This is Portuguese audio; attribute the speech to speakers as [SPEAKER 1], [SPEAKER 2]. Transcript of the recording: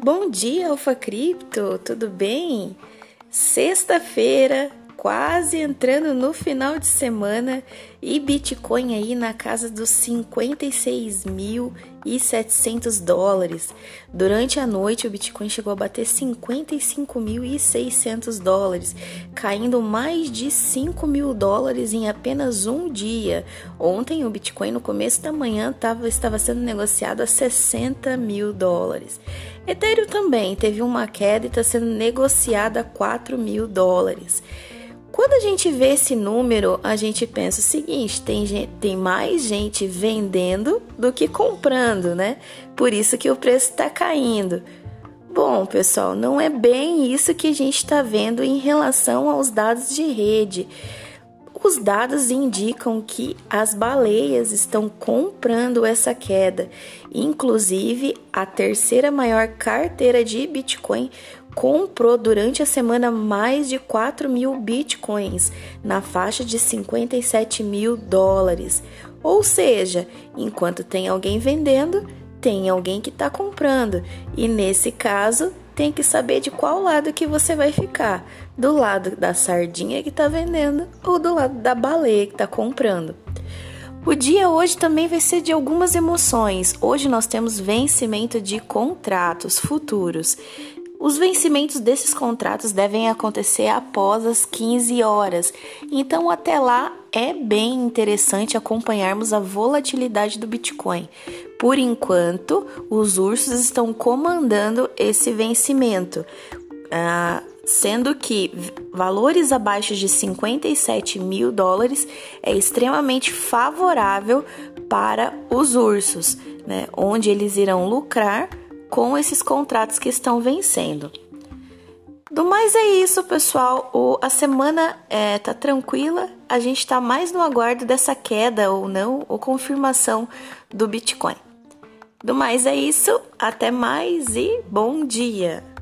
[SPEAKER 1] Bom dia, Alfa Cripto, tudo bem? Sexta-feira, quase entrando no final de semana e Bitcoin aí na casa dos 56.700 dólares. Durante a noite, o Bitcoin chegou a bater 55.600 dólares, caindo mais de 5 mil dólares em apenas um dia. Ontem, o Bitcoin, no começo da manhã, tava, estava sendo negociado a 60 mil dólares. Ethereum também teve uma queda e está sendo negociada a 4 mil dólares. Quando a gente vê esse número, a gente pensa o seguinte: tem, gente, tem mais gente vendendo do que comprando, né? Por isso que o preço está caindo. Bom, pessoal, não é bem isso que a gente está vendo em relação aos dados de rede. Os dados indicam que as baleias estão comprando essa queda. Inclusive, a terceira maior carteira de Bitcoin comprou durante a semana mais de 4 mil bitcoins, na faixa de 57 mil dólares. Ou seja, enquanto tem alguém vendendo, tem alguém que está comprando. E nesse caso, tem que saber de qual lado que você vai ficar: do lado da sardinha que está vendendo ou do lado da baleia que está comprando. O dia hoje também vai ser de algumas emoções. Hoje nós temos vencimento de contratos futuros. Os vencimentos desses contratos devem acontecer após as 15 horas, então até lá é bem interessante acompanharmos a volatilidade do Bitcoin. Por enquanto, os ursos estão comandando esse vencimento, ah, sendo que valores abaixo de 57 mil dólares é extremamente favorável para os ursos, né, onde eles irão lucrar com esses contratos que estão vencendo. Do mais é isso, pessoal. O, a semana é, tá tranquila. A gente está mais no aguardo dessa queda ou não, ou confirmação do Bitcoin. Do mais é isso. Até mais e bom dia!